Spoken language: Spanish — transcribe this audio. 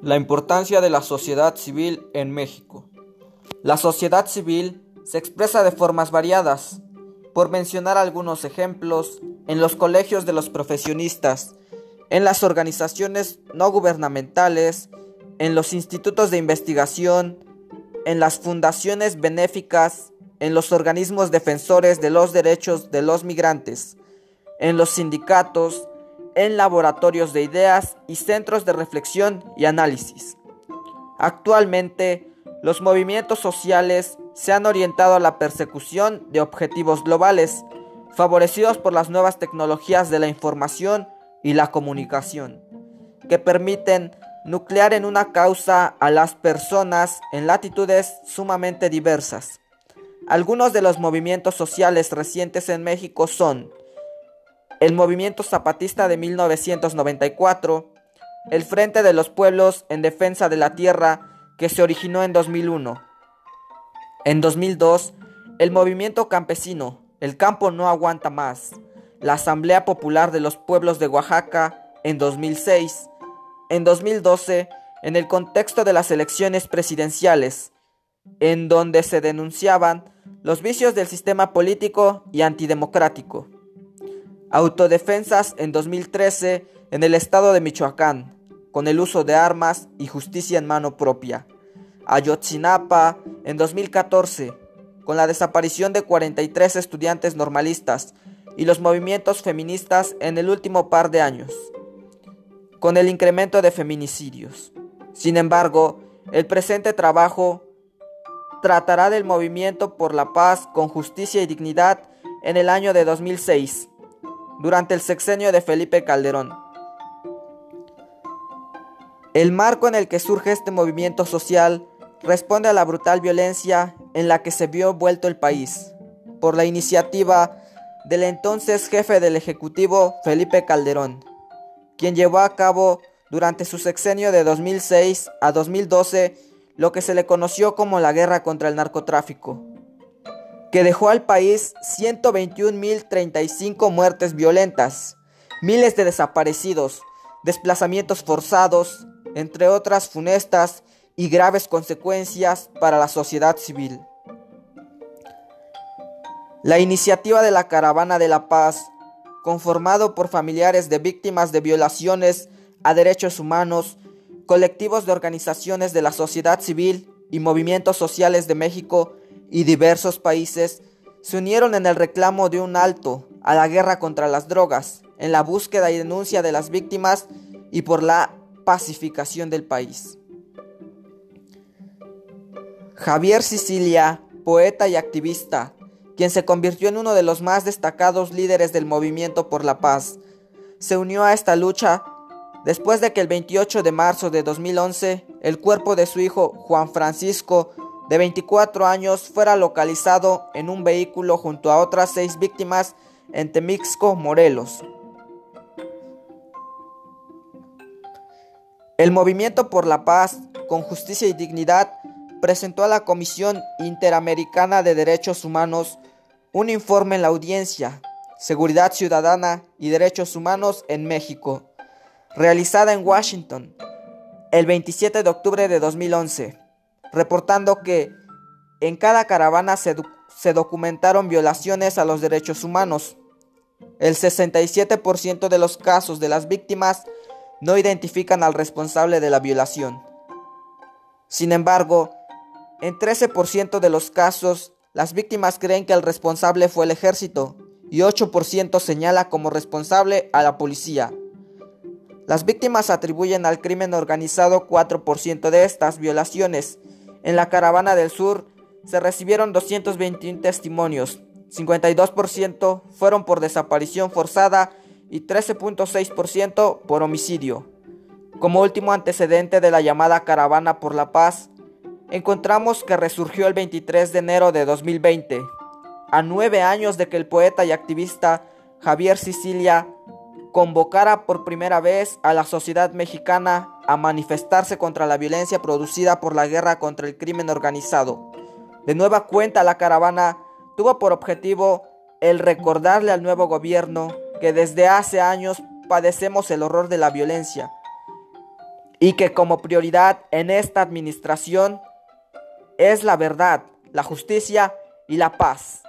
La importancia de la sociedad civil en México. La sociedad civil se expresa de formas variadas. Por mencionar algunos ejemplos, en los colegios de los profesionistas, en las organizaciones no gubernamentales, en los institutos de investigación, en las fundaciones benéficas, en los organismos defensores de los derechos de los migrantes, en los sindicatos, en laboratorios de ideas y centros de reflexión y análisis. Actualmente, los movimientos sociales se han orientado a la persecución de objetivos globales, favorecidos por las nuevas tecnologías de la información y la comunicación, que permiten nuclear en una causa a las personas en latitudes sumamente diversas. Algunos de los movimientos sociales recientes en México son el Movimiento Zapatista de 1994, el Frente de los Pueblos en Defensa de la Tierra que se originó en 2001. En 2002, el Movimiento Campesino, El Campo No Aguanta Más, la Asamblea Popular de los Pueblos de Oaxaca en 2006. En 2012, en el contexto de las elecciones presidenciales, en donde se denunciaban los vicios del sistema político y antidemocrático. Autodefensas en 2013 en el estado de Michoacán, con el uso de armas y justicia en mano propia. Ayotzinapa en 2014, con la desaparición de 43 estudiantes normalistas y los movimientos feministas en el último par de años, con el incremento de feminicidios. Sin embargo, el presente trabajo tratará del movimiento por la paz con justicia y dignidad en el año de 2006 durante el sexenio de Felipe Calderón. El marco en el que surge este movimiento social responde a la brutal violencia en la que se vio vuelto el país, por la iniciativa del entonces jefe del Ejecutivo Felipe Calderón, quien llevó a cabo durante su sexenio de 2006 a 2012 lo que se le conoció como la guerra contra el narcotráfico que dejó al país 121.035 muertes violentas, miles de desaparecidos, desplazamientos forzados, entre otras funestas y graves consecuencias para la sociedad civil. La iniciativa de la Caravana de la Paz, conformado por familiares de víctimas de violaciones a derechos humanos, colectivos de organizaciones de la sociedad civil y movimientos sociales de México, y diversos países se unieron en el reclamo de un alto a la guerra contra las drogas, en la búsqueda y denuncia de las víctimas y por la pacificación del país. Javier Sicilia, poeta y activista, quien se convirtió en uno de los más destacados líderes del movimiento por la paz, se unió a esta lucha después de que el 28 de marzo de 2011 el cuerpo de su hijo Juan Francisco de 24 años, fuera localizado en un vehículo junto a otras seis víctimas en Temixco, Morelos. El Movimiento por la Paz, con Justicia y Dignidad presentó a la Comisión Interamericana de Derechos Humanos un informe en la audiencia Seguridad Ciudadana y Derechos Humanos en México, realizada en Washington el 27 de octubre de 2011 reportando que en cada caravana se, documentaron violaciones a los derechos humanos. El 67% de los casos de las víctimas no identifican al responsable de la violación. Sin embargo, en 13% de los casos, las víctimas creen que el responsable fue el ejército y 8% señala como responsable a la policía. Las víctimas atribuyen al crimen organizado 4% de estas violaciones en la caravana del sur se recibieron 221 testimonios, 52% fueron por desaparición forzada y 13.6% por homicidio. Como último antecedente de la llamada Caravana por la Paz, encontramos que resurgió el 23 de enero de 2020, a nueve años de que el poeta y activista Javier Sicilia convocara por primera vez a la sociedad mexicana a manifestarse contra la violencia producida por la guerra contra el crimen organizado. De nueva cuenta, la caravana tuvo por objetivo el recordarle al nuevo gobierno que desde hace años padecemos el horror de la violencia y que como prioridad en esta administración es la verdad, la justicia y la paz.